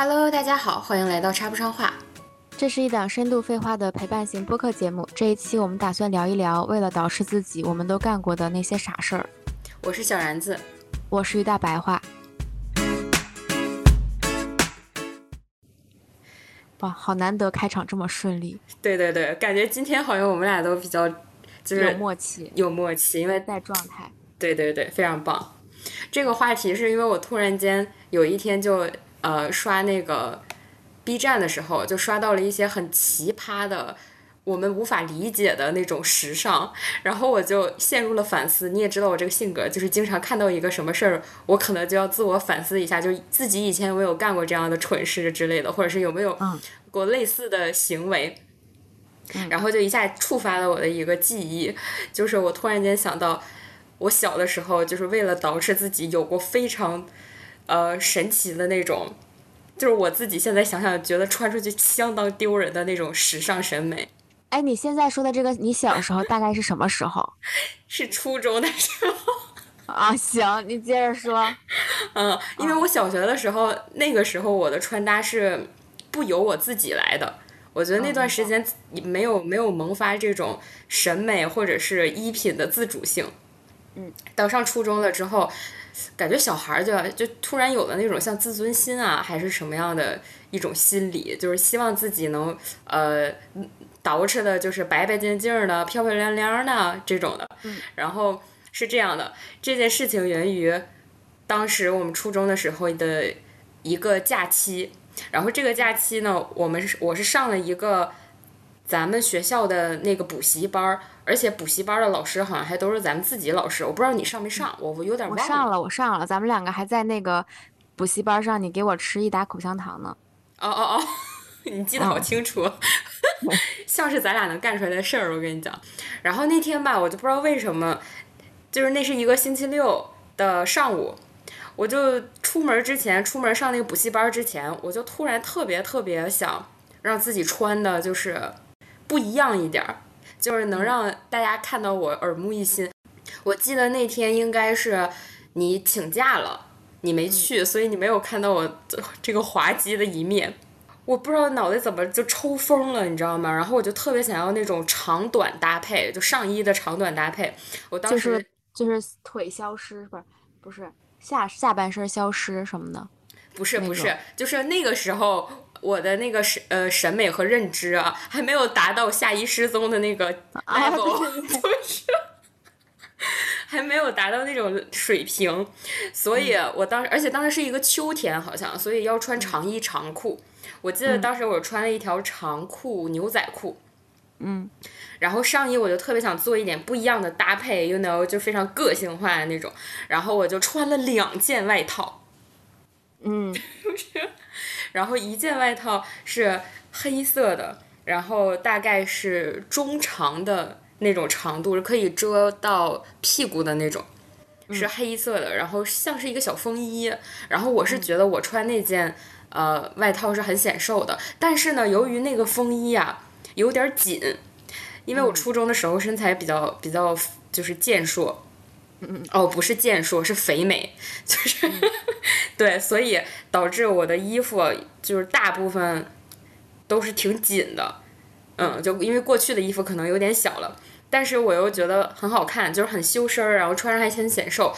Hello，大家好，欢迎来到插不上话。这是一档深度废话的陪伴型播客节目。这一期我们打算聊一聊，为了捯饬自己，我们都干过的那些傻事儿。我是小然子，我是于大白话。哇，好难得开场这么顺利。对对对，感觉今天好像我们俩都比较就是有默契，有默契，因为在状态。对对对，非常棒。这个话题是因为我突然间有一天就呃刷那个 B 站的时候，就刷到了一些很奇葩的。我们无法理解的那种时尚，然后我就陷入了反思。你也知道我这个性格，就是经常看到一个什么事儿，我可能就要自我反思一下，就是自己以前有没有干过这样的蠢事之类的，或者是有没有过类似的行为。然后就一下触发了我的一个记忆，就是我突然间想到，我小的时候就是为了捯饬自己，有过非常呃神奇的那种，就是我自己现在想想觉得穿出去相当丢人的那种时尚审美。哎，你现在说的这个，你小时候大概是什么时候？是初中的时候啊。行，你接着说。嗯，因为我小学的时候，那个时候我的穿搭是不由我自己来的。我觉得那段时间没有没有萌发这种审美或者是衣品的自主性。嗯。到上初中了之后，感觉小孩儿就就突然有了那种像自尊心啊，还是什么样的一种心理，就是希望自己能呃。捯饬的就是白白净净的、漂漂亮亮的这种的，然后是这样的。这件事情源于当时我们初中的时候的一个假期，然后这个假期呢，我们是我是上了一个咱们学校的那个补习班，而且补习班的老师好像还都是咱们自己老师，我不知道你上没上，我我有点忘了。我上了，我上了，咱们两个还在那个补习班上，你给我吃一打口香糖呢。哦哦哦。你记得好清楚，像是咱俩能干出来的事儿。我跟你讲，然后那天吧，我就不知道为什么，就是那是一个星期六的上午，我就出门之前，出门上那个补习班之前，我就突然特别特别想让自己穿的就是不一样一点儿，就是能让大家看到我耳目一新。我记得那天应该是你请假了，你没去，所以你没有看到我这个滑稽的一面。我不知道脑袋怎么就抽风了，你知道吗？然后我就特别想要那种长短搭配，就上衣的长短搭配。我当时就是腿消失，不是不是下下半身消失什么的，不是不是，就是那个时候我的那个审呃审美和认知啊，还没有达到夏衣失踪的那个 level，就是还没有达到那种水平，所以我当时而且当时是一个秋天，好像所以要穿长衣长裤。我记得当时我穿了一条长裤牛仔裤，嗯，然后上衣我就特别想做一点不一样的搭配，you know，就非常个性化的那种，然后我就穿了两件外套，嗯，然后一件外套是黑色的，然后大概是中长的那种长度，是可以遮到屁股的那种，是黑色的，然后像是一个小风衣，然后我是觉得我穿那件。呃，外套是很显瘦的，但是呢，由于那个风衣啊有点紧，因为我初中的时候身材比较比较就是健硕，嗯哦，不是健硕，是肥美，就是 对，所以导致我的衣服就是大部分都是挺紧的，嗯，就因为过去的衣服可能有点小了，但是我又觉得很好看，就是很修身儿，然后穿上还很显瘦，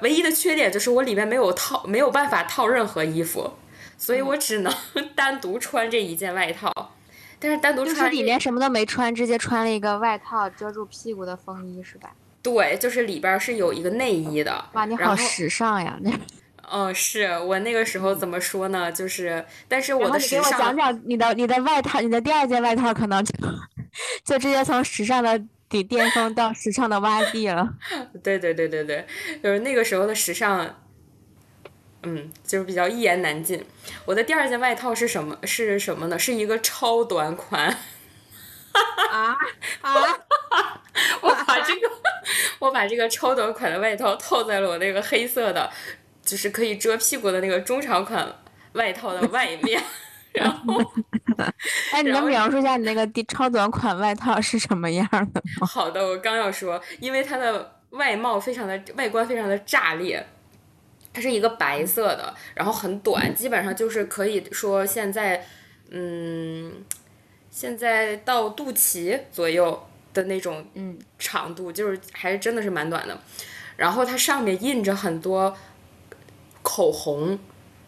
唯一的缺点就是我里面没有套，没有办法套任何衣服。所以我只能 单独穿这一件外套，但是单独穿里面什么都没穿，直接穿了一个外套遮住屁股的风衣是吧？对，就是里边是有一个内衣的。哇，你好时尚呀！那嗯，是我那个时候怎么说呢？就是，但是我的时尚。给我讲讲你的你的外套，你的第二件外套可能就 就直接从时尚的顶巅峰到时尚的洼地了。对对对对对，就是那个时候的时尚。嗯，就是比较一言难尽。我的第二件外套是什么？是什么呢？是一个超短款。啊 啊！我把这个，我把这个超短款的外套套在了我那个黑色的，就是可以遮屁股的那个中长款外套的外面。然后，哎，你能描述一下你那个超短款外套是什么样的吗？好的，我刚要说，因为它的外貌非常的外观非常的炸裂。它是一个白色的，然后很短，基本上就是可以说现在，嗯，现在到肚脐左右的那种长度，就是还是真的是蛮短的。然后它上面印着很多口红，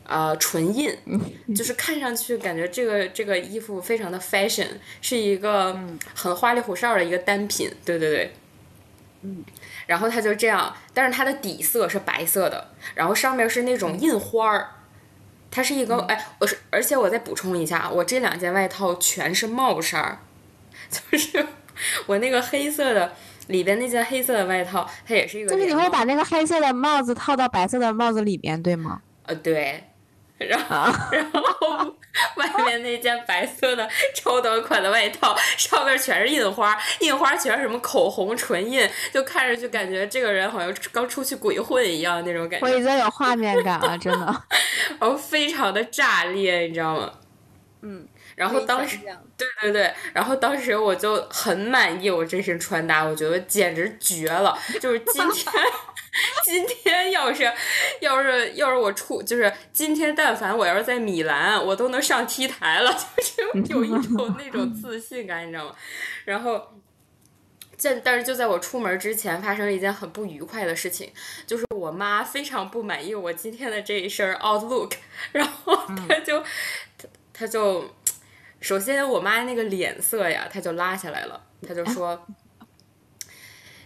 呃，唇印，就是看上去感觉这个这个衣服非常的 fashion，是一个很花里胡哨的一个单品，对对对。嗯。然后它就这样，但是它的底色是白色的，然后上面是那种印花儿，它是一个哎，我是而且我再补充一下，我这两件外套全是帽衫儿，就是 我那个黑色的里边那件黑色的外套，它也是一个。就是你会把那个黑色的帽子套到白色的帽子里边，对吗？呃，对。然后，然后外面那件白色的超短款的外套，上面全是印花，印花全是什么口红、唇印，就看着就感觉这个人好像刚出去鬼混一样那种感觉。我已经有画面感了，真的。然后非常的炸裂，你知道吗？嗯。然后当时，对对对，然后当时我就很满意我这身穿搭，我觉得简直绝了，就是今天。今天要是，要是要是我出，就是今天但凡我要是在米兰，我都能上 T 台了，就是有一种 那种自信感，你知道吗？然后，但但是就在我出门之前，发生了一件很不愉快的事情，就是我妈非常不满意我今天的这一身 outlook，然后她就，她她就，首先我妈那个脸色呀，她就拉下来了，她就说，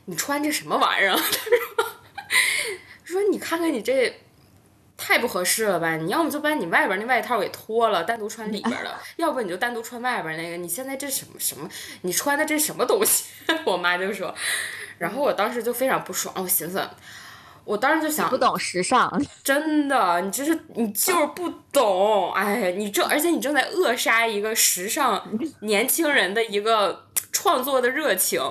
你穿这什么玩意儿？她说。说你看看你这太不合适了吧？你要么就把你外边那外套给脱了，单独穿里边的；要不你就单独穿外边那个。你现在这什么什么？你穿的这什么东西？我妈就说。然后我当时就非常不爽，我寻思，我当时就想，不懂时尚，真的，你这是你就是不懂。哎，你正而且你正在扼杀一个时尚 年轻人的一个创作的热情。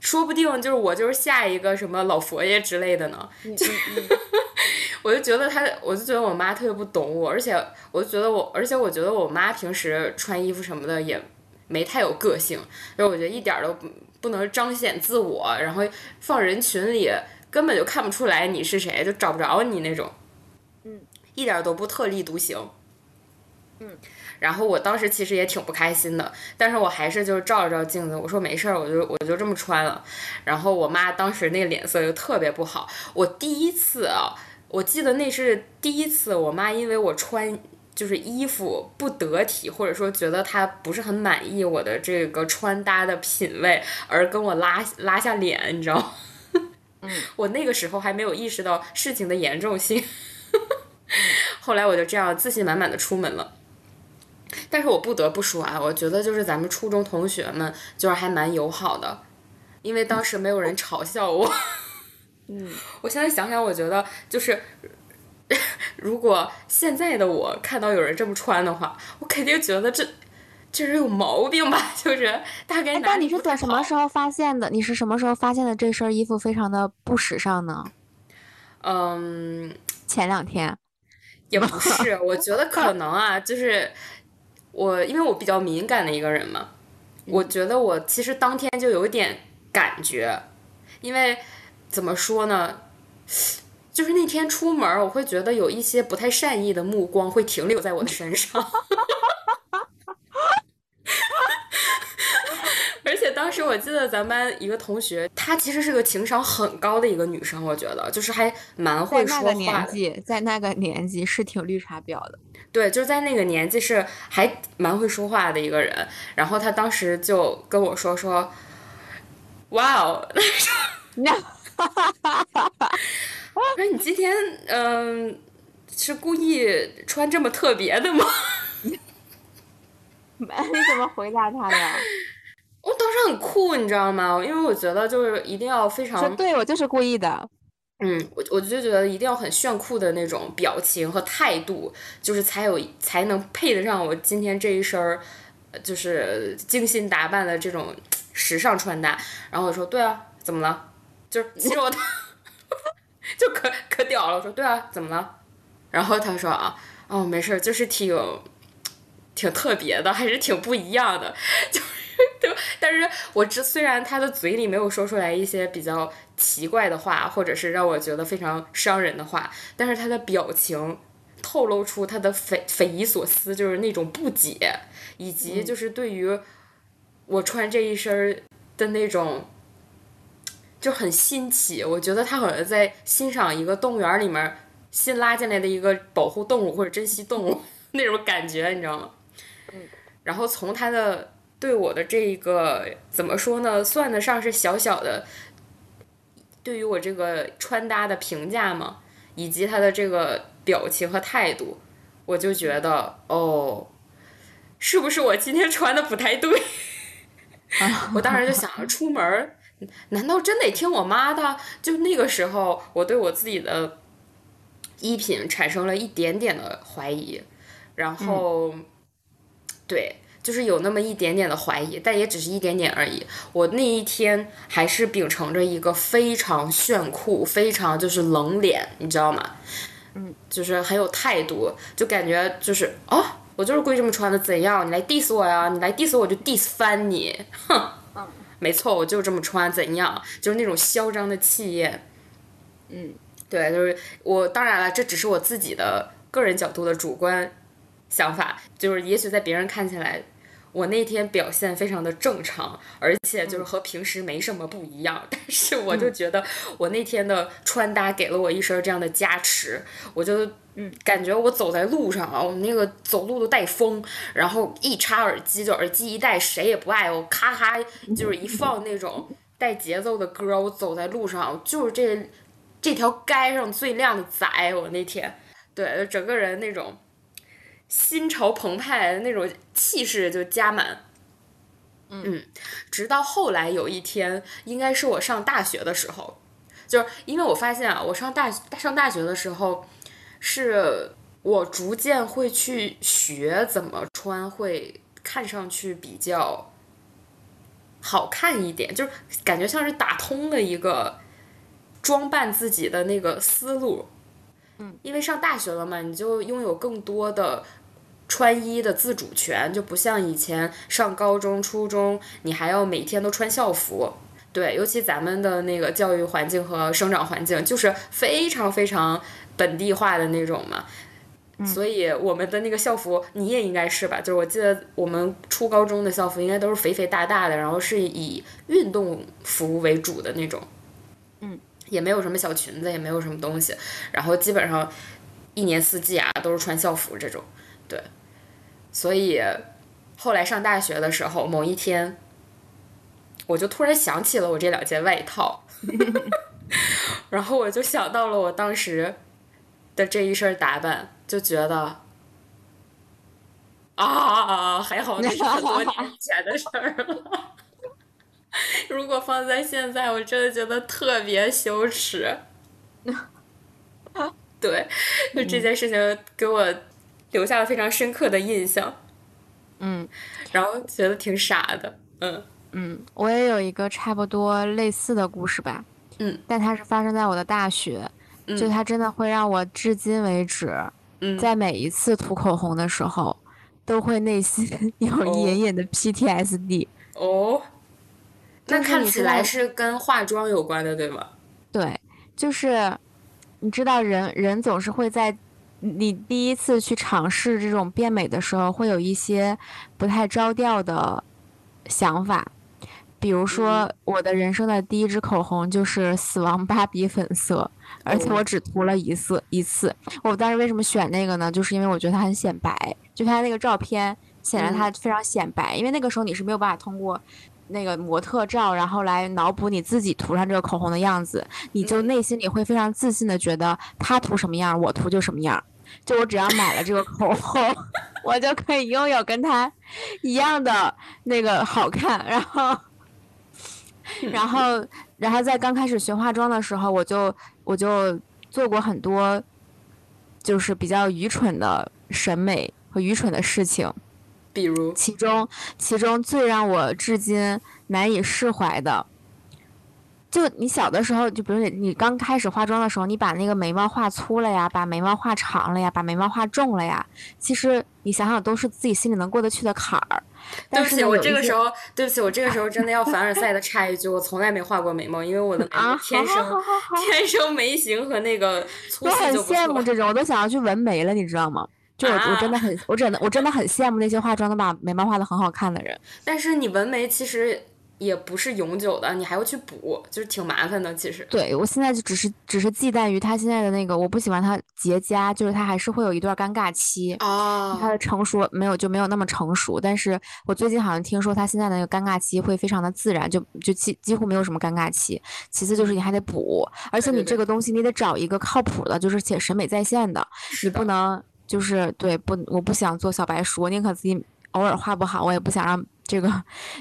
说不定就是我就是下一个什么老佛爷之类的呢，我就觉得他，我就觉得我妈特别不懂我，而且我就觉得我，而且我觉得我妈平时穿衣服什么的也没太有个性，就我觉得一点都不不能彰显自我，然后放人群里根本就看不出来你是谁，就找不着你那种，嗯，一点都不特立独行，嗯。然后我当时其实也挺不开心的，但是我还是就是照了照镜子，我说没事儿，我就我就这么穿了。然后我妈当时那个脸色就特别不好。我第一次啊，我记得那是第一次，我妈因为我穿就是衣服不得体，或者说觉得她不是很满意我的这个穿搭的品味，而跟我拉拉下脸，你知道吗？嗯，我那个时候还没有意识到事情的严重性。后来我就这样自信满满的出门了。但是我不得不说啊，我觉得就是咱们初中同学们就是还蛮友好的，因为当时没有人嘲笑我。嗯，我现在想想，我觉得就是，如果现在的我看到有人这么穿的话，我肯定觉得这这人有毛病吧，就是大概。但你是在什么时候发现的？你是什么时候发现的这身衣服非常的不时尚呢？嗯，前两天。也不是，我觉得可能啊，就是。我因为我比较敏感的一个人嘛，我觉得我其实当天就有点感觉，因为怎么说呢，就是那天出门我会觉得有一些不太善意的目光会停留在我的身上。当时我记得咱班一个同学，她其实是个情商很高的一个女生，我觉得就是还蛮会说话。在那个年纪，在那个年纪是挺绿茶婊的。对，就在那个年纪是还蛮会说话的一个人。然后她当时就跟我说说：“哇哦，哈哈哈哈哈！说你今天嗯是故意穿这么特别的吗？” 你怎么回答他的？我当时很酷，你知道吗？因为我觉得就是一定要非常，对我就是故意的。嗯，我我就觉得一定要很炫酷的那种表情和态度，就是才有才能配得上我今天这一身儿，就是精心打扮的这种时尚穿搭。然后我说，对啊，怎么了？就是其实我 就可可屌了。我说，对啊，怎么了？然后他说啊，哦，没事儿，就是挺挺特别的，还是挺不一样的，就。对，但是我这虽然他的嘴里没有说出来一些比较奇怪的话，或者是让我觉得非常伤人的话，但是他的表情透露出他的匪匪夷所思，就是那种不解，以及就是对于我穿这一身的那种就很新奇。我觉得他好像在欣赏一个动物园里面新拉进来的一个保护动物或者珍稀动物 那种感觉，你知道吗？然后从他的对我的这一个怎么说呢，算得上是小小的对于我这个穿搭的评价嘛，以及他的这个表情和态度，我就觉得哦，是不是我今天穿的不太对？我当时就想，出门儿难道真得听我妈的？就那个时候，我对我自己的衣品产生了一点点的怀疑，然后。对，就是有那么一点点的怀疑，但也只是一点点而已。我那一天还是秉承着一个非常炫酷、非常就是冷脸，你知道吗？嗯，就是很有态度，就感觉就是哦，我就是故意这么穿的，怎样？你来 diss 我呀？你来 diss 我就 diss 翻你，哼！没错，我就这么穿，怎样？就是那种嚣张的气焰。嗯，对，就是我。当然了，这只是我自己的个人角度的主观。想法就是，也许在别人看起来，我那天表现非常的正常，而且就是和平时没什么不一样。但是我就觉得，我那天的穿搭给了我一身这样的加持，我就嗯感觉我走在路上啊，我那个走路都带风，然后一插耳机就耳机一戴，谁也不爱我，咔咔就是一放那种带节奏的歌，我走在路上就是这这条街上最靓的仔。我那天对整个人那种。心潮澎湃的那种气势就加满，嗯，直到后来有一天，应该是我上大学的时候，就是因为我发现啊，我上大上大学的时候，是我逐渐会去学怎么穿，会看上去比较好看一点，就是感觉像是打通了一个装扮自己的那个思路，嗯，因为上大学了嘛，你就拥有更多的。穿衣的自主权就不像以前上高中、初中，你还要每天都穿校服。对，尤其咱们的那个教育环境和生长环境就是非常非常本地化的那种嘛。所以我们的那个校服，你也应该是吧？就是我记得我们初高中的校服应该都是肥肥大大的，然后是以运动服为主的那种。嗯，也没有什么小裙子，也没有什么东西，然后基本上一年四季啊都是穿校服这种。对。所以，后来上大学的时候，某一天，我就突然想起了我这两件外套，然后我就想到了我当时的这一身打扮，就觉得啊，还好那是很多年以前的事儿了。如果放在现在，我真的觉得特别羞耻。对，就这件事情给我。留下了非常深刻的印象，嗯，然后觉得挺傻的，嗯。嗯，我也有一个差不多类似的故事吧，嗯，但它是发生在我的大学，嗯。就它真的会让我至今为止，嗯。在每一次涂口红的时候，都会内心有隐隐的 PTSD。哦，那看起来是跟化妆有关的，对吗？对，就是你知道，人人总是会在。你第一次去尝试这种变美的时候，会有一些不太着调的想法，比如说我的人生的第一支口红就是死亡芭比粉色，而且我只涂了一次一次。我当时为什么选那个呢？就是因为我觉得它很显白，就它那个照片显得它非常显白。因为那个时候你是没有办法通过那个模特照，然后来脑补你自己涂上这个口红的样子，你就内心里会非常自信的觉得他涂什么样，我涂就什么样。就我只要买了这个口红，我就可以拥有跟它一样的那个好看。然后，然后，然后在刚开始学化妆的时候，我就我就做过很多，就是比较愚蠢的审美和愚蠢的事情。比如，其中其中最让我至今难以释怀的。就你小的时候，就比如你你刚开始化妆的时候，你把那个眉毛画粗了呀，把眉毛画长了呀，把眉毛画重了呀。其实你想想，都是自己心里能过得去的坎儿。对不起，我这个时候候，对不起，我这个时候真的要凡尔赛的插一句，我从来没画过眉毛，因为我的啊，天生、天生眉形和那个粗我很细就不错。羡慕这种，我都想要去纹眉了，你知道吗？就我我真的很，我真的我真的很羡慕那些化妆能把眉毛画的很好看的人。但是你纹眉其实也不是永久的，你还要去补，就是挺麻烦的。其实，对我现在就只是只是忌惮于他现在的那个，我不喜欢他结痂，就是他还是会有一段尴尬期。他哦，的成熟没有就没有那么成熟，但是我最近好像听说他现在的那个尴尬期会非常的自然，就就几几乎没有什么尴尬期。其次就是你还得补，而且你这个东西你得找一个靠谱的，就是且审美在线的，的你不能就是对不，我不想做小白鼠，我宁可自己偶尔画不好，我也不想让这个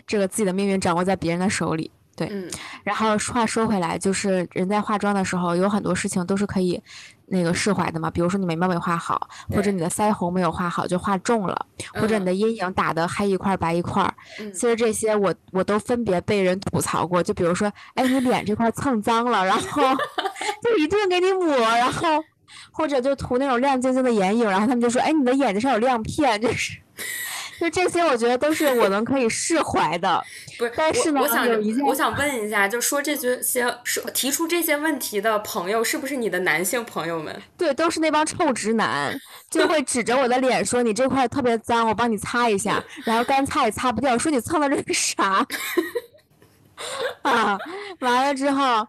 这个自己的命运掌握在别人的手里。对，嗯，然后话说回来，就是人在化妆的时候，有很多事情都是可以那个释怀的嘛。比如说你眉毛没画好，或者你的腮红没有画好就画重了，或者你嗯的阴影打的黑一块儿白一块儿。嗯其实这些我我都分别被人吐槽过。就比如说，哎，你脸这块儿蹭脏了，然后 就一顿给你抹，然后或者就涂那种亮晶晶的眼影，然后他们就说，哎，你的眼睛上有亮片，就是。就这些，我觉得都是我能可以释怀的。不是，但是呢我我想有一件我想问一下，就说这些些说提出这些问题的朋友，是不是你的男性朋友们？对，都是那帮臭直男，就会指着我的脸说：“你这块特别脏，我帮你擦一下。”然后干擦也擦不掉，说你蹭的这是啥？啊，完了之后，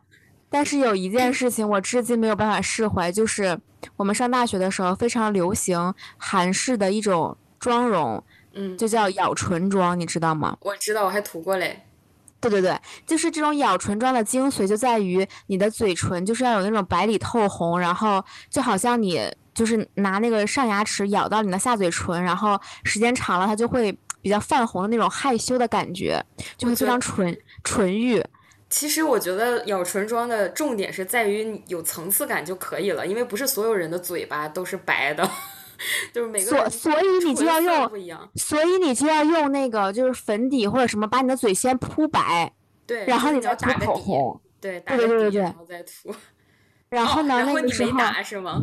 但是有一件事情我至今没有办法释怀，就是我们上大学的时候非常流行韩式的一种妆容，嗯，就叫咬唇妆，你知道吗？我知道，我还涂过嘞。对对对，就是这种咬唇妆的精髓就在于你的嘴唇就是要有那种白里透红，然后就好像你就是拿那个上牙齿咬到你的下嘴唇，然后时间长了它就会比较泛红的那种害羞的感觉，就会非常纯纯欲。其实我觉得咬唇妆的重点是在于有层次感就可以了，因为不是所有人的嘴巴都是白的，就是每个所所以你就要用，不一样。所以你就要用那个就是粉底或者什么，把你的嘴先铺白，对，然后你你再涂口红。对，打对，对对对然后再涂。然后呢，然后你没打是吗？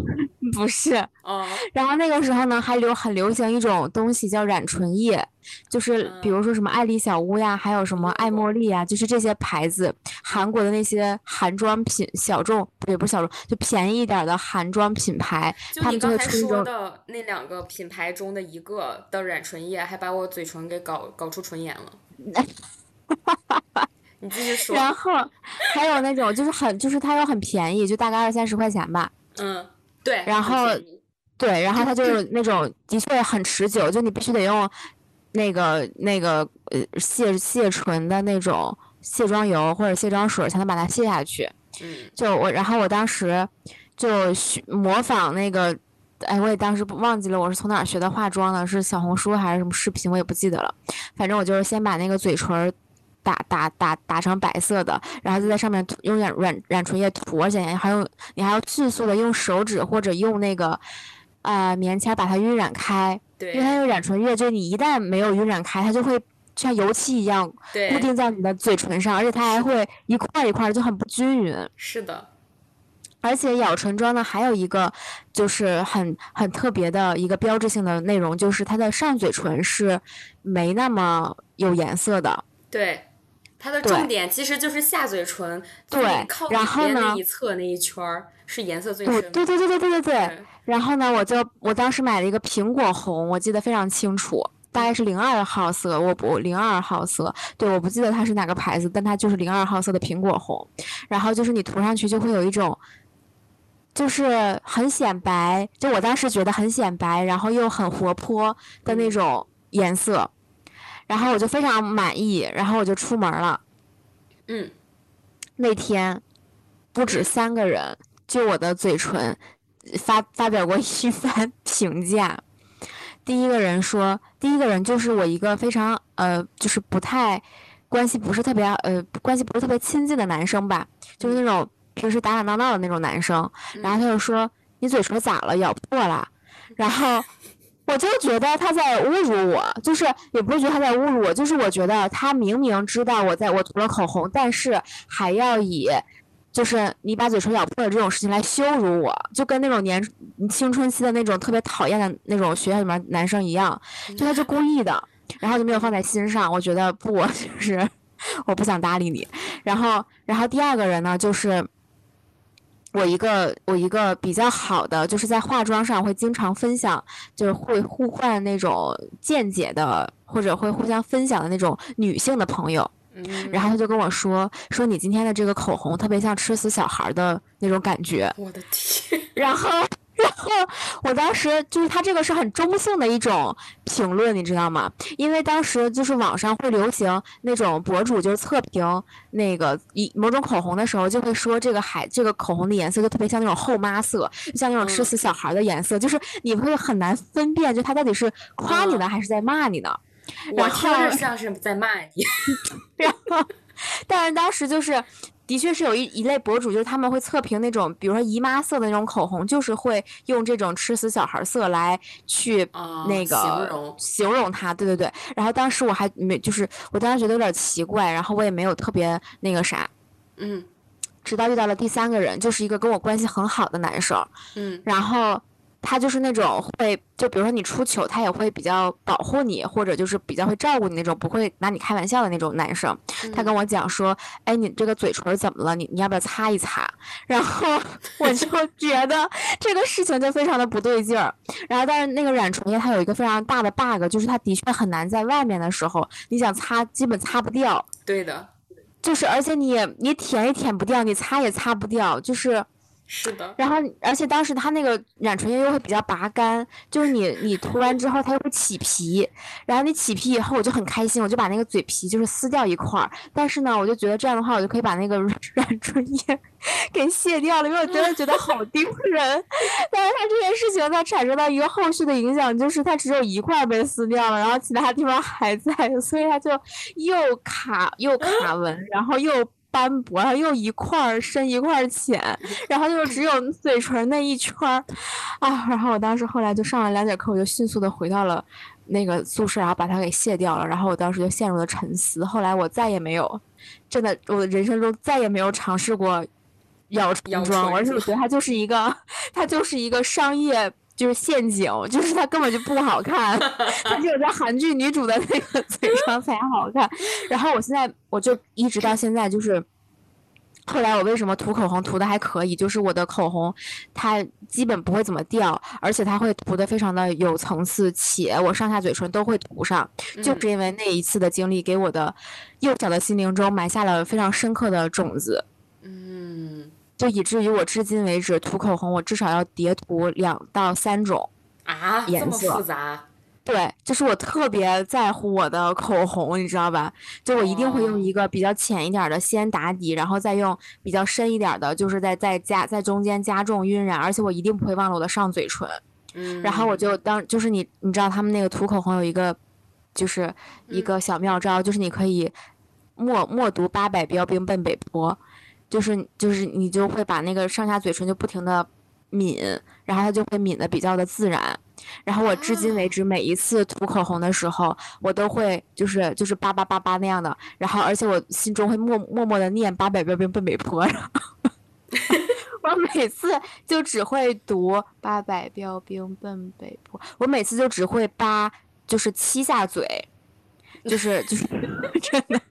不是，哦，然后那个时候呢，还流很流行一种东西叫染唇液，就是比如说什么爱丽小屋呀，还有什么爱茉莉呀，就是这些牌子，韩国的那些韩妆品小众，也不是小众，就便宜一点的韩妆品牌，他们就会出一种的那两个品牌中的一个的染唇液，还把我嘴唇给搞搞出唇炎了。你继续说。然后还有那种就是很就是它又很便宜，就大概二三十块钱吧。嗯，对。然后对，然后它就是那种的确很持久，就你必须得用那个那个呃卸卸唇的那种卸妆油或者卸妆水才能把它卸下去。嗯就我，然后我当时就学模仿那个，哎，我也当时不忘记了我是从哪儿学的化妆的，是小红书还是什么视频，我也不记得了。反正我就是先把那个嘴唇儿打打打打成白色的，然后就在上面涂用染染染唇液涂，而且还用你还要迅速的用手指或者用那个呃棉签把它晕染开，因为它用染唇液，就你一旦没有晕染开，它就会像油漆一样固，定在你的嘴唇上，而且它还会一块儿一块儿就很不均匀。是的，而且咬唇妆呢，还有一个就是很很特别的一个标志性的内容，就是它的上嘴唇是没那么有颜色的。对。它的重点其实就是下嘴唇，对靠然后呢那一侧那一圈儿是颜色最对深的。对对对对对对对。然后呢，我就我当时买了一个苹果红，我记得非常清楚，大概是零二号色，我不零二号色，对，我不记得它是哪个牌子，但它就是零二号色的苹果红。然后就是你涂上去就会有一种。就是很显白，就我当时觉得很显白，然后又很活泼的那嗯种颜色，然后我就非常满意，然后我就出门了。嗯，那天不止三个人就我的嘴唇发发表过一番 评价。第一个人说，第一个人就是我一个非常呃，就是不太关系不是特别呃关系不是特别亲近的男生吧，就是那种平时打打闹闹的那种男生。然后他就说：“你嘴唇咋了？咬破了？”然后我就觉得他在侮辱我，就是也不是觉得他在侮辱我，就是我觉得他明明知道我在我涂了口红，但是还要以就是你把嘴唇咬破了这种事情来羞辱我，就跟那种年青春期的那种特别讨厌的那种学校里面男生一样，就他就故意的。然后就没有放在心上。我觉得不，就是 我不想搭理你。然后，然后第二个人呢，就是我一个我一个比较好的，就是在化妆上会经常分享，就是会互换那种见解的，或者会互相分享的那种女性的朋友。嗯，然后他就跟我说说你今天的这个口红特别像吃死小孩的那种感觉。我的天！然后，然后我当时就是他这个是很中性的一种评论，你知道吗？因为当时就是网上会流行那种博主就是测评那个一某种口红的时候，就会说这个海这个口红的颜色就特别像那种后妈色，像那种吃死小孩的颜色，就是你会很难分辨，就他到底是夸你呢还是在骂你呢？我听着像是在骂你，然后，但是当时就是，的确是有一一类博主，就是他们会测评那种，比如说姨妈色的那种口红，就是会用这种吃死小孩色来去那个形容形容它，对对对。然后当时我还没，就是我当时觉得有点奇怪，然后我也没有特别那个啥，嗯，直到遇到了第三个人，就是一个跟我关系很好的男生，嗯，然后。他就是那种会，就比如说你出糗，他也会比较保护你，或者就是比较会照顾你那种，不会拿你开玩笑的那种男生。他跟我讲说：“哎，你这个嘴唇怎么了？你你要不要擦一擦？”然后 我就觉得这个事情就非常的不对劲儿。然后，但是那个染唇液它有一个非常大的 bug，就是它的确很难在外面的时候你想擦，基本擦不掉。对的，就是而且你你舔也舔不掉，你擦也擦不掉，就是。是的，然后而且当时它那个染唇液又会比较拔干，就是你你涂完之后它又会起皮，然后你起皮以后我就很开心，我就把那个嘴皮就是撕掉一块儿，但是呢我就觉得这样的话我就可以把那个 染唇液 给卸掉了，因为我真的觉得好 丢人。但是它这件事情它产生到一个后续的影响，就是它只有一块被撕掉了，然后其他地方还在，所以它就又卡又卡纹，然后又。斑驳，然后又一块深一块浅，然后就只有 嘴唇那一圈儿啊！然后我当时后来就上了两节课，我就迅速的回到了那个宿舍，然后把它给卸掉了。然后我当时就陷入了沉思。后来我再也没有，真的，我的人生中再也没有尝试过咬唇妆，而且我觉得它就是一个，它就是一个商业就是陷阱，就是它根本就不好看，它只有在韩剧女主的那个嘴上才好看。然后我现在。我就一直到现在就是，后来我为什么涂口红涂的还可以？就是我的口红它基本不会怎么掉，而且它会涂的非常的有层次，且我上下嘴唇都会涂上，就是因为那一次的经历给我的幼小的心灵中埋下了非常深刻的种子。嗯，就以至于我至今为止涂口红，我至少要叠涂两到三种啊，颜色复杂。对，就是我特别在乎我的口红，你知道吧？就我一定会用一个比较浅一点的先打底，然后再用比较深一点的，就是在在加在中间加重晕染，而且我一定不会忘了我的上嘴唇。嗯，然后我就当就是你你知道他们那个涂口红有一个就是一个小妙招，就是你可以默默读八百标兵奔北坡，就是就是你就会把那个上下嘴唇就不停的抿，然后它就会抿的比较的自然。然后我至今为止每一次涂口红的时候，我都会就是就是叭叭叭叭那样的，然后而且我心中会默默默的念八百标兵奔北坡，我每次就只会读八百标兵奔北坡，我每次就只会八就是七下嘴，就是就是 真的，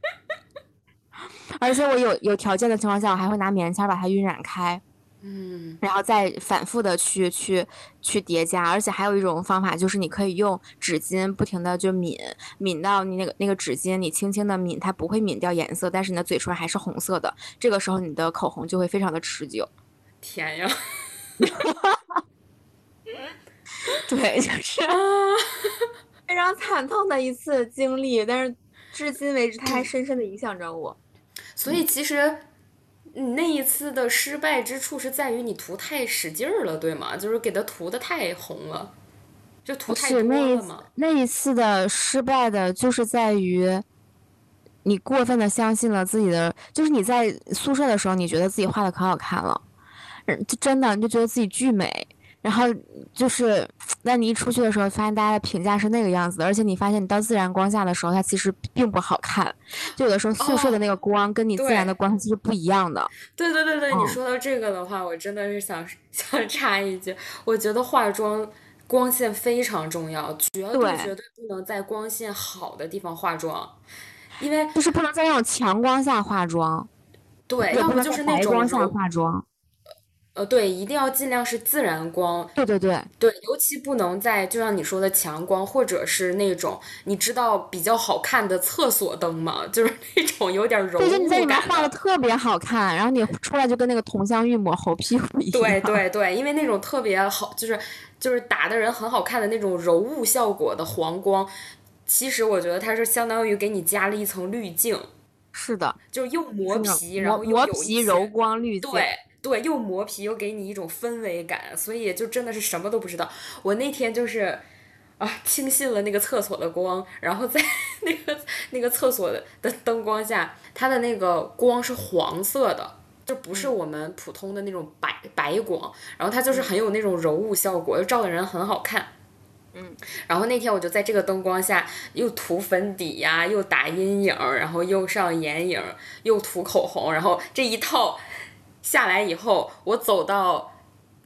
而且我有有条件的情况下，我还会拿棉签把它晕染开。嗯，然后再反复的去去去叠加，而且还有一种方法，就是你可以用纸巾不停的就抿，抿到你那个那个纸巾，你轻轻的抿，它不会抿掉颜色，但是你的嘴唇还是红色的，这个时候你的口红就会非常的持久。天呀！对，就是 非常惨痛的一次经历，但是至今为止，它还深深的影响着我。所以其实。你那一次的失败之处是在于你涂太使劲儿了，对吗？就是给它涂的太红了，就涂太多了吗？那一次的失败的就是在于，你过分的相信了自己的，就是你在宿舍的时候，你觉得自己画的可好看了，就真的你就觉得自己巨美。然后就是，那你一出去的时候，发现大家的评价是那个样子的，而且你发现你到自然光下的时候，它其实并不好看。就有的时候宿舍的那个光跟你自然的光其实不一样的。对对对对，你说到这个的话，我真的是想 想插一句，我觉得化妆光线非常重要，绝对对绝对不能在光线好的地方化妆，因为就是不能在那种强光下化妆，对，要不就是那种白光下化妆。呃，对，一定要尽量是自然光，对对对，对，尤其不能在就像你说的强光，或者是那种你知道比较好看的厕所灯吗？就是那种有点柔对，就你在里面。画的特别好看，然后你出来就跟那个佟湘玉抹猴屁股一样。对对对，因为那种特别好，就是就是打的人很好看的那种柔雾效果的黄光，其实我觉得它是相当于给你加了一层滤镜，是的，就是又磨皮，然后又有一磨皮柔光滤镜。对对，又磨皮又给你一种氛围感，所以就真的是什么都不知道。我那天就是啊，轻信了那个厕所的光，然后在 那个那个厕所的的灯光下，它的那个光是黄色的。就不是我们普通的那种白白光，然后它就是很有那种柔雾效果，就照的人很好看。嗯，然后那天我就在这个灯光下又涂粉底呀，又打阴影，然后又上眼影，又涂口红，然后这一套下来以后，我走到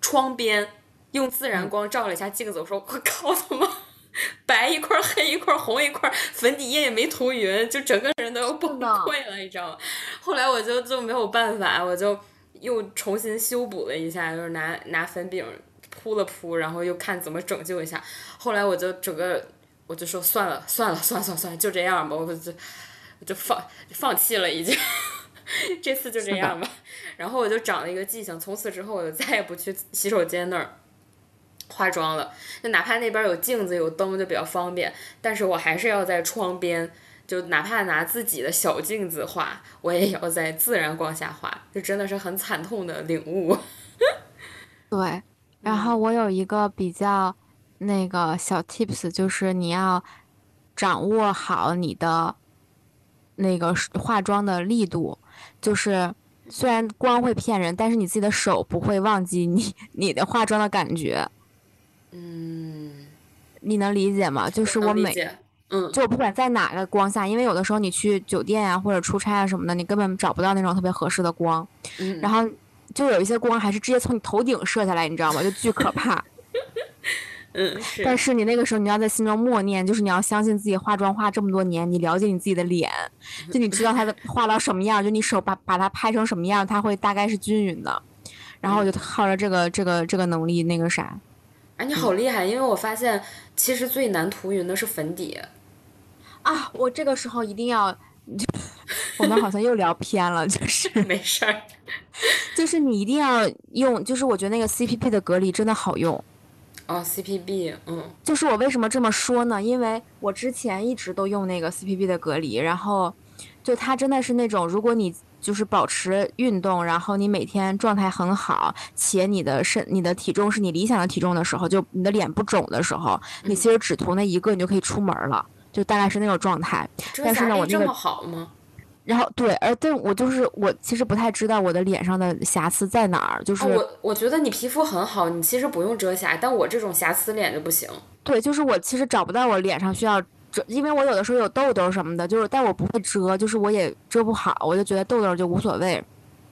窗边，用自然光照了一下镜子，我说我靠，怎么 白一块儿黑一块儿红一块儿，粉底液也没涂匀，就整个人都要崩溃了，你知道吗？后来我就就没有办法，我就又重新修补了一下，就是拿拿粉饼铺了铺，然后又看怎么拯救一下。后来我就整个我就说算了算了算了算了算了，就这样吧，我就我就放放弃了已经。这次就这样吧，然后我就长了一个记性，从此之后我就再也不去洗手间那儿化妆了。就哪怕那边有镜子有灯就比较方便，但是我还是要在窗边，就哪怕拿自己的小镜子画，我也要在自然光下画，就真的是很惨痛的领悟。对，然后我有一个比较那个小 tips，就是你要掌握好你的那个化妆的力度，就是虽然光会骗人，但是你自己的手不会忘记你 你的化妆的感觉，嗯，你能理解吗？就是我每嗯，就我不管在哪个光下，因为有的时候你去酒店啊或者出差啊什么的，你根本找不到那种特别合适的光，嗯然后就有一些光还是直接从你头顶射下来，你知道吗？就巨可怕。嗯是，但是你那个时候你要在心中默念，就是你要相信自己化妆化这么多年，你了解你自己的脸，就你知道它的化到什么样，就你手把把它拍成什么样，它会大概是均匀的。然后我就靠着这个这个这个能力那个啥，哎，你好厉害！因为我发现其实最难涂匀的是粉底。啊，我这个时候一定要，我们好像又聊偏了，就是 没事儿，就是你一定要用，就是我觉得那个 CPP 的隔离真的好用。哦，CPB，嗯就是我为什么这么说呢？因为我之前一直都用那个 CPB 的隔离，然后就它真的是那种，如果你就是保持运动，然后你每天状态很好，且你的身、你的体重是你理想的体重的时候，就你的脸不肿的时候，你其实只涂那一个，你就可以出门了，就大概是那种状态。遮但是呢我那个这么好吗？然后对，而但我就是我其实不太知道我的脸上的瑕疵在哪儿，就是、哦，我我觉得你皮肤很好，你其实不用遮瑕，但我这种瑕疵脸就不行。对，就是我其实找不到我脸上需要遮，因为我有的时候有痘痘什么的，就是但我不会遮，就是我也遮不好，我就觉得痘痘就无所谓。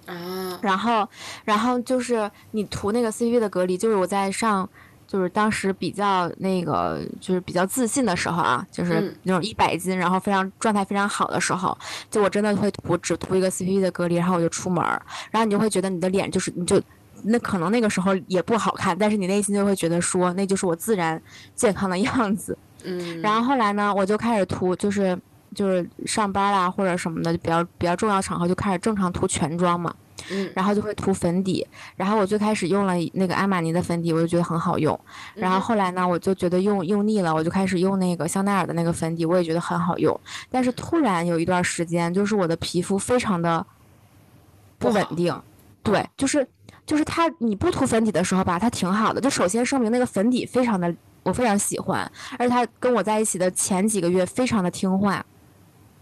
啊，然后，然后就是你涂那个 CPP 的隔离，就是我在上，就是当时比较那个，就是比较自信的时候啊，就是嗯那种一百斤，然后非常状态非常好的时候，就我真的会涂只涂一个 CPP 的隔离，然后我就出门儿，然后你就会觉得你的脸就是你就。那可能那个时候也不好看，但是你内心就会觉得说，那就是我自然健康的样子。嗯，然后后来呢，我就开始涂，就是就是上班啦或者什么的，就比较比较重要场合就开始正常涂全妆嘛。嗯然后就会涂粉底，然后我最开始用了那个阿玛尼的粉底，我就觉得很好用。然后嗯后来呢，我就觉得用用腻了，我就开始用那个香奈儿的那个粉底，我也觉得很好用。但是突然有一段时间，就是我的皮肤非常的不稳定，对，就是就是它你不涂粉底的时候吧，它挺好的。就首先声明那个粉底非常的我非常喜欢，而且它跟我在一起的前几个月非常的听话。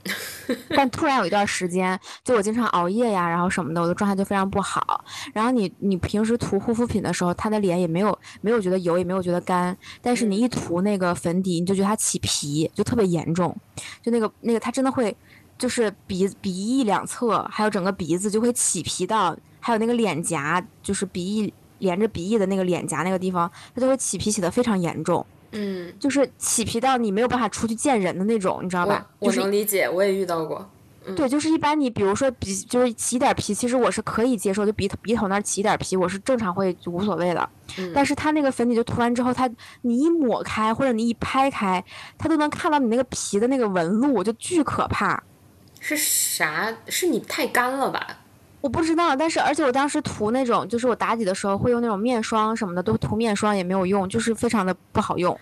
但突然有一段时间，就我经常熬夜呀，然后什么的，我的状态就非常不好。然后你你平时涂护肤品的时候，它的脸也没有没有觉得油，也没有觉得干，但是你一涂那个粉底，你就觉得它起皮，就特别严重，就那个那个它真的会，就是鼻鼻翼两侧，还有整个鼻子就会起皮到，还有那个脸颊，就是鼻翼连着鼻翼的那个脸颊那个地方，它就会起皮起的非常严重，嗯，就是起皮到你没有办法出去见人的那种，你知道吧？我我能理解，我也遇到过。对，就是一般你比如说鼻就是起点皮，其实我是可以接受，就鼻头鼻头那儿起点皮，我是正常会就无所谓的。嗯但是它那个粉底就涂完之后，它你一抹开或者你一拍开，它都能看到你那个皮的那个纹路，就巨可怕。是啥？是你太干了吧？我不知道，但是而且我当时涂那种，就是我打底的时候会用那种面霜什么的，都涂面霜也没有用，就是非常的不好用。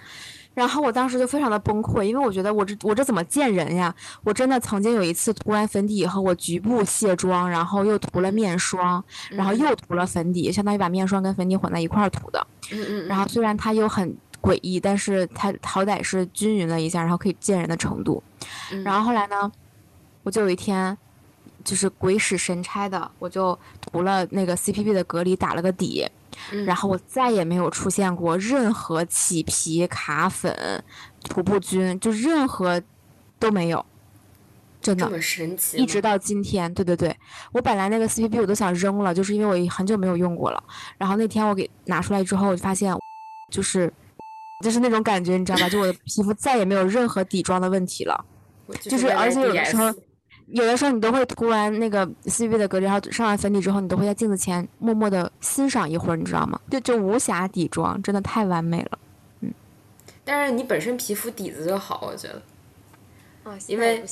然后我当时就非常的崩溃，因为我觉得我这我这怎么见人呀？我真的曾经有一次涂完粉底以后，我局部卸妆，然后又涂了面霜，然后又涂了粉底，相当于把面霜跟粉底混在一块儿涂的。嗯嗯，然后虽然它又很诡异，但是它好歹是均匀了一下，然后可以见人的程度。嗯然后后来呢，我就有一天就是鬼使神差的，我就涂了那个 CPB 的隔离，打了个底，嗯然后我再也没有出现过任何起皮、卡粉、涂不均，就任何都没有，真的。这么神奇，一直到今天，对对对，我本来那个 CPB 我都想扔了，就是因为我很久没有用过了。然后那天我给拿出来之后，我就发现，就是就是那种感觉，你知道吧？就我的皮肤再也没有任何底妆的问题了。就就是而且有的时候有的时候你都会涂完那个 CPB 的隔离，然后上完粉底之后，你都会在镜子前默默的欣赏一会儿，你知道吗？就就无瑕底妆，真的太完美了。嗯但是你本身皮肤底子就好，我觉得，啊，因为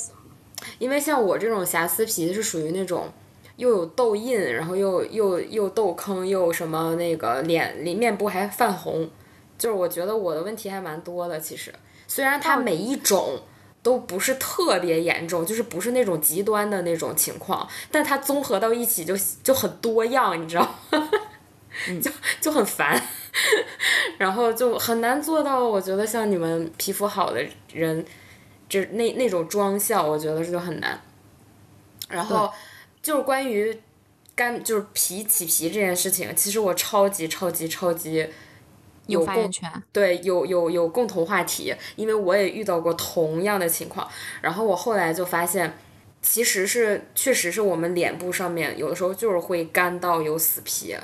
因为像我这种瑕疵皮是属于那种又有痘印，然后又又又痘坑，又什么那个脸脸面部还泛红，就是我觉得我的问题还蛮多的。其实虽然它每一种都不是特别严重，就是不是那种极端的那种情况，但它综合到一起就就很多样，你知道吗？就就很烦，然后就很难做到。我觉得像你们皮肤好的人，这那那种妆效，我觉得是就很难。然后就是关于干就是皮起皮这件事情，其实我超级超级超级有发言权。对，有有有共同话题，因为我也遇到过同样的情况。然后我后来就发现，其实是确实是我们脸部上面有的时候就是会干到有死皮，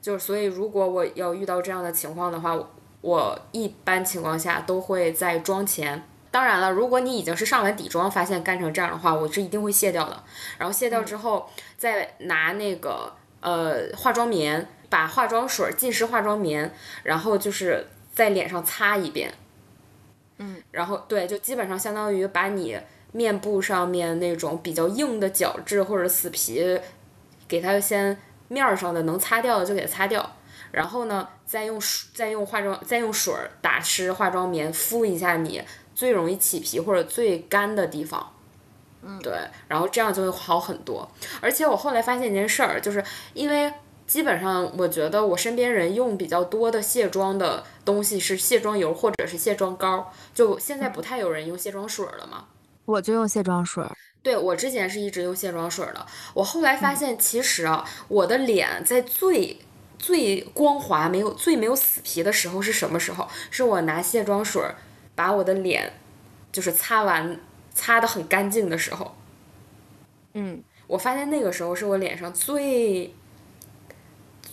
就是所以如果我要遇到这样的情况的话，我我一般情况下都会在妆前。当然了，如果你已经是上完底妆，发现干成这样的话，我是一定会卸掉的。然后卸掉之后，再拿那个呃化妆棉，把化妆水浸湿化妆棉，然后就是在脸上擦一遍。嗯，然后对，就基本上相当于把你面部上面那种比较硬的角质或者死皮，给它先面儿上的能擦掉的就给它擦掉。然后呢，再用水再用化妆再用水儿打湿化妆棉敷一下你最容易起皮或者最干的地方。嗯，对，然后这样就会好很多。而且我后来发现一件事儿，就是因为基本上我觉得我身边人用比较多的卸妆的东西是卸妆油或者是卸妆膏，就现在不太有人用卸妆水了嘛。我就用卸妆水，对我之前是一直用卸妆水的，我后来发现其实啊，我的脸在最最光滑、没有最没有死皮的时候是什么时候？是我拿卸妆水把我的脸就是擦完擦的很干净的时候。嗯，我发现那个时候是我脸上最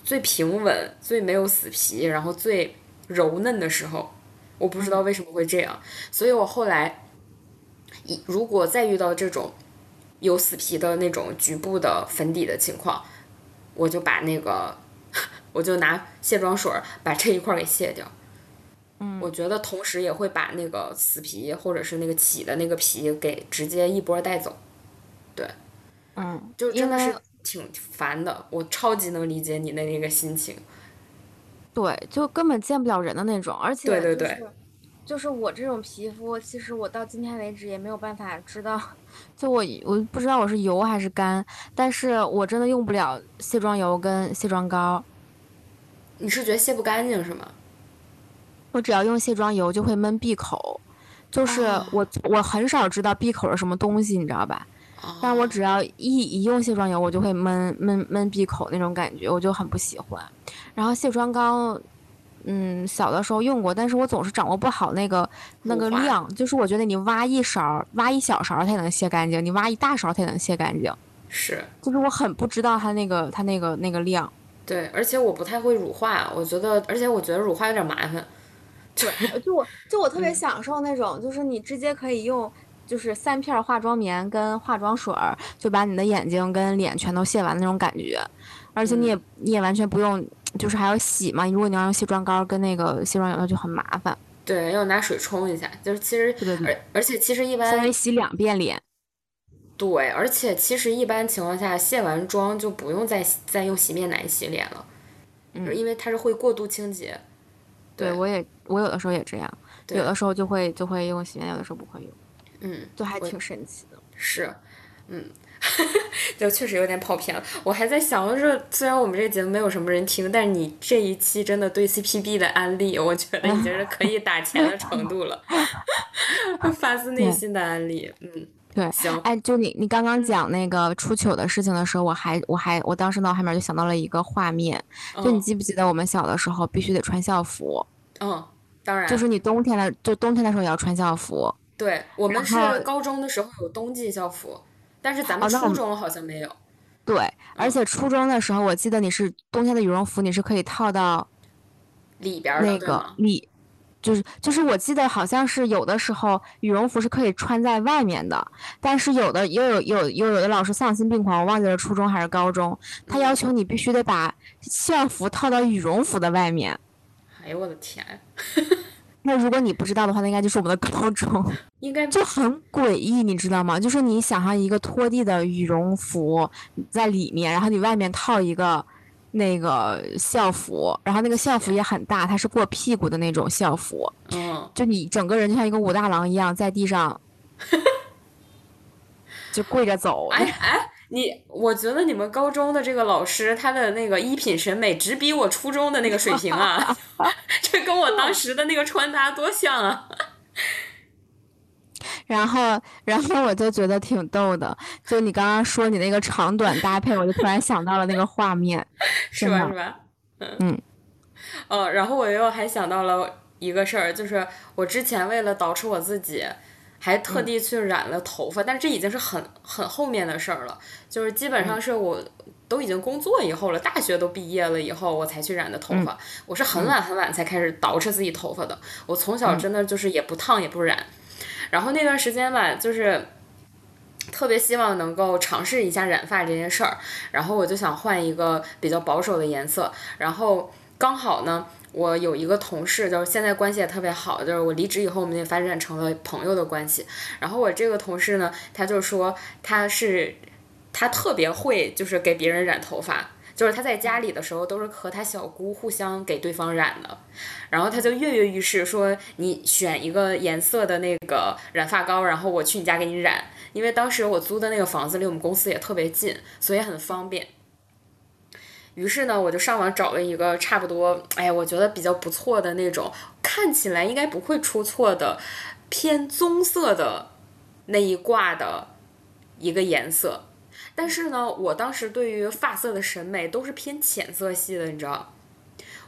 最平稳、最没有死皮，然后最柔嫩的时候。我不知道为什么会这样，所以我后来一如果再遇到这种有死皮的那种局部的粉底的情况，我就把那个 我就拿卸妆水儿把这一块儿给卸掉。嗯，我觉得同时也会把那个死皮或者是那个起的那个皮给直接一波带走。对，嗯，就真的是挺烦的，我超级能理解你的那个心情。对，就根本见不了人的那种，而且对对对就是我这种皮肤，其实我到今天为止也没有办法知道，就我我不知道我是油还是干，但是我真的用不了卸妆油跟卸妆膏，你是觉得卸不干净是吗？我只要用卸妆油就会闷闭口，就是哦我我很少知道闭口是什么东西，你知道吧？但我只要一一用卸妆油，我就会闷闷闷闭口那种感觉，我就很不喜欢。然后卸妆膏，嗯，小的时候用过，但是我总是掌握不好那个那个量，就是我觉得你挖一勺，挖一小勺才能卸干净，你挖一大勺才能卸干净，是，就是我很不知道它那个它那个那个量。对，而且我不太会乳化，我觉得，而且我觉得乳化有点麻烦。对，就我就我特别嗯享受那种，就是你直接可以用就是三片化妆棉跟化妆水儿，就把你的眼睛跟脸全都卸完那种感觉，而且你也、你也完全不用，就是还要洗嘛。如果你要用卸妆膏跟那个卸妆油，那就很麻烦。对，要拿水冲一下，就是其实，而而且其实一相当般于洗两遍脸。对，而且其实一般情况下卸完妆就不用再洗再用洗面奶洗脸了，嗯因为它是会过度清洁。对我也我有的时候也这样，对有的时候就会就会用洗面奶，有的时候不会用，嗯，就还挺神奇的。是，嗯，就确实有点跑偏了。我还在想，就是虽然我们这个节目没有什么人听，但是你这一期真的对 CPB 的安利，我觉得已经是可以打钱的程度了，发自内心的安利。嗯，对，行，哎，就你你刚刚讲那个出糗的事情的时候，我还我还我当时脑海里面就想到了一个画面，就你嗯记不记得我们小的时候必须得穿校服，嗯，当然，就是你冬天的就冬天的时候也要穿校服。对我们是高中的时候有冬季校服，但是咱们初中好像没有。对，而且初中的时候，我记得你是冬天的羽绒服，你是可以套到里边儿那个？里，就是就是我记得好像是有的时候羽绒服是可以穿在外面的，但是有的又有有又有的老师丧心病狂，我忘记了初中还是高中，他要求你必须得把校服套到羽绒服的外面。哎呦我的天，那如果你不知道的话，那应该就是我们的高中，应该就很诡异，你知道吗？就是你想象一个拖地的羽绒服在里面，然后你外面套一个那个校服，然后那个校服也很大，它是过屁股的那种校服，嗯，就你整个人就像一个武大郎一样在地上 就跪着走。哎哎，你我觉得你们高中的这个老师他的那个衣品审美只比我初中的那个水平啊，这跟我当时的那个穿搭多像啊！然后，然后我就觉得挺逗的。就你刚刚说你那个长短搭配，我就突然想到了那个画面。是吧？是吧？嗯。哦，然后我又还想到了一个事儿，就是我之前为了捯饬我自己，还特地去染了头发，但是这已经是很很后面的事儿了，就是基本上是我都已经工作以后了，大学都毕业了以后，我才去染的头发。我是很晚很晚才开始捯饬自己头发的，我从小真的就是也不烫也不染，然后那段时间吧，就是。特别希望能够尝试一下染发这件事儿，然后我就想换一个比较保守的颜色，然后刚好呢，我有一个同事，就是现在关系也特别好，就是我离职以后，我们也发展成了朋友的关系。然后我这个同事呢，他就说他是他特别会，就是给别人染头发。就是他在家里的时候都是和他小姑互相给对方染的，然后他就跃跃欲试说你选一个颜色的那个染发膏，然后我去你家给你染。因为当时我租的那个房子离我们公司也特别近，所以很方便。于是呢，我就上网找了一个差不多，哎，我觉得比较不错的那种，看起来应该不会出错的，偏棕色的那一挂的一个颜色。但是呢，我当时对于发色的审美都是偏浅色系的，你知道，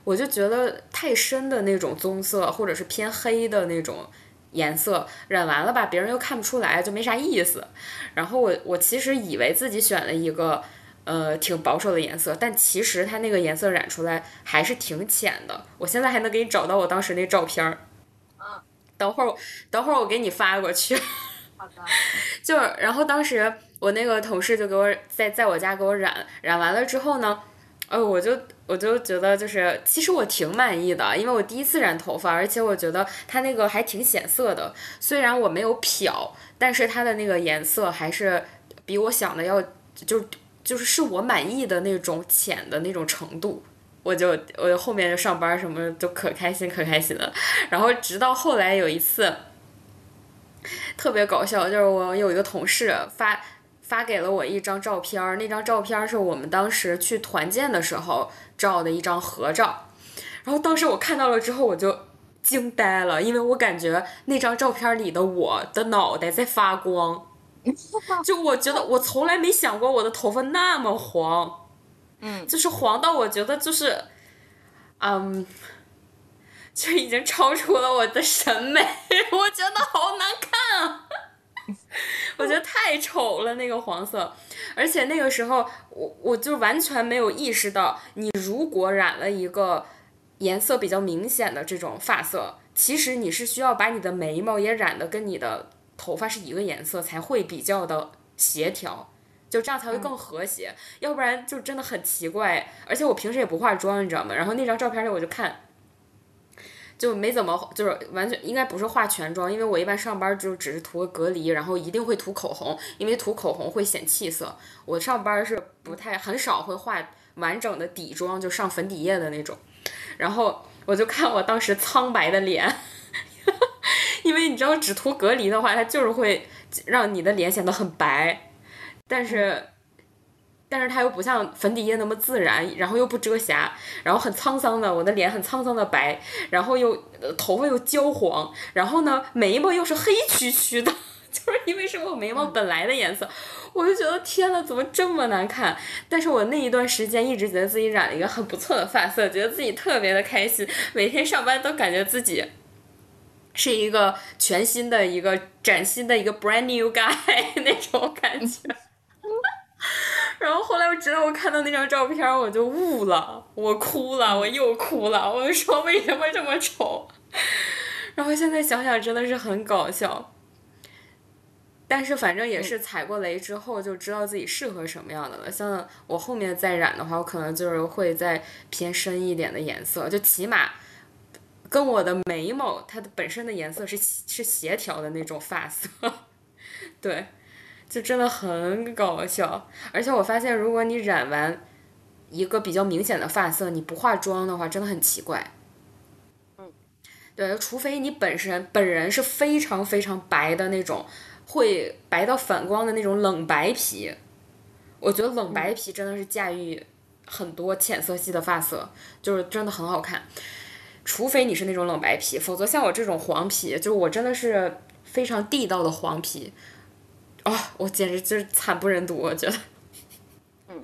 我就觉得太深的那种棕色，或者是偏黑的那种颜色染完了吧，别人又看不出来，就没啥意思。然后我我其实以为自己选了一个呃挺保守的颜色，但其实它那个颜色染出来还是挺浅的。我现在还能给你找到我当时那照片儿。等会儿，等会儿我给你发过去。好的。就，然后当时我那个同事就给我在在我家给我染，染完了之后呢，呃，我就我就觉得就是，其实我挺满意的，因为我第一次染头发，而且我觉得它那个还挺显色的，虽然我没有漂，但是它的那个颜色还是比我想的要就就是是我满意的那种浅的那种程度。我就我后面就上班什么就可开心可开心了，然后直到后来有一次。特别搞笑，就是我有一个同事发发给了我一张照片，那张照片是我们当时去团建的时候照的一张合照，然后当时我看到了之后我就惊呆了，因为我感觉那张照片里的我的脑袋在发光，就我觉得我从来没想过我的头发那么黄，嗯，就是黄到我觉得就是，嗯。就已经超出了我的审美，我觉得好难看啊！我觉得太丑了那个黄色，而且那个时候我我就完全没有意识到，你如果染了一个颜色比较明显的这种发色，其实你是需要把你的眉毛也染的跟你的头发是一个颜色，才会比较的协调，就这样才会更和谐，要不然就真的很奇怪。而且我平时也不化妆，你知道吗？然后那张照片里我就看。就没怎么，就是完全应该不是化全妆，因为我一般上班就只是涂个隔离，然后一定会涂口红，因为涂口红会显气色。我上班是不太很少会化完整的底妆，就上粉底液的那种。然后我就看我当时苍白的脸，因为你知道只涂隔离的话，它就是会让你的脸显得很白，但是。但是它又不像粉底液那么自然，然后又不遮瑕，然后很沧桑的，我的脸很沧桑的白，然后又头发又焦黄，然后呢眉毛又是黑黢黢的，就是因为是我眉毛本来的颜色，我就觉得天呐，怎么这么难看？但是我那一段时间一直觉得自己染了一个很不错的发色，觉得自己特别的开心，每天上班都感觉自己是一个全新的一个崭新的一个 brand new guy 那种感觉。然后后来，我直到我看到那张照片，我就悟了，我哭了，我又哭了。我就说为什么这么丑？然后现在想想真的是很搞笑。但是反正也是踩过雷之后就知道自己适合什么样的了。像我后面再染的话，我可能就是会再偏深一点的颜色，就起码跟我的眉毛它的本身的颜色是是协调的那种发色，对。就真的很搞笑，而且我发现，如果你染完一个比较明显的发色，你不化妆的话，真的很奇怪。嗯，对，除非你本身本人是非常非常白的那种，会白到反光的那种冷白皮，我觉得冷白皮真的是驾驭很多浅色系的发色，就是真的很好看。除非你是那种冷白皮，否则像我这种黄皮，就是我真的是非常地道的黄皮。啊，我简直就是惨不忍睹，我觉得，嗯，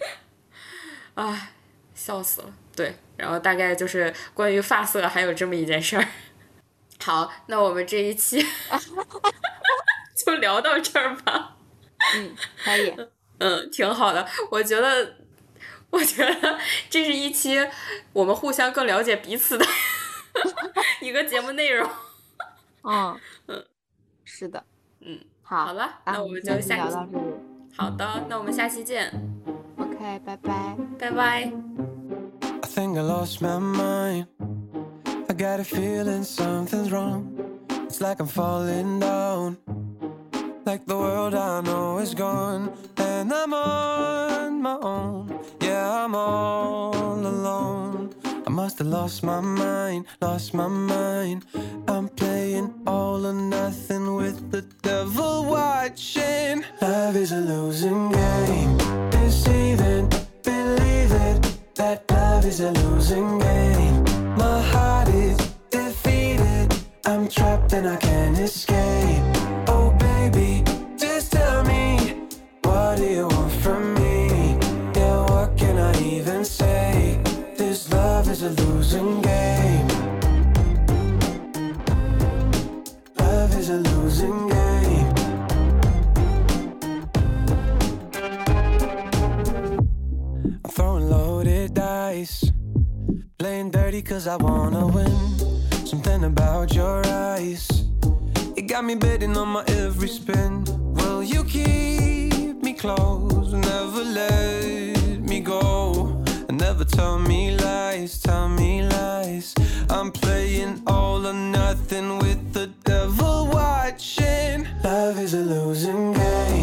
唉，笑死了。对，然后大概就是关于发色还有这么一件事儿。好，那我们这一期 就聊到这儿吧。嗯，可以。嗯，挺好的。我觉得，我觉得这是一期我们互相更了解彼此的一个节目内容。嗯嗯，是的。嗯。好了，那我们就下聊到。好的，那我们下期见。OK，拜拜，拜拜。I think I lost my mind. I got a feeling something's wrong. It's like I'm falling down. Like the world I know is gone. And I'm on my own. Yeah, I'm all alone. Must have lost my mind, lost my mind. I'm playing all or nothing with the devil watching. Love is a losing game. Deceiving, believe it. That love is a losing game. My heart is defeated. I'm trapped and I can't escape. Playing dirty cause I wanna win. Something about your eyes. It got me betting on my every spin. Will you keep me close? Never let me go. And never tell me lies, tell me lies. I'm playing all or nothing with the devil watching. Love is a losing game.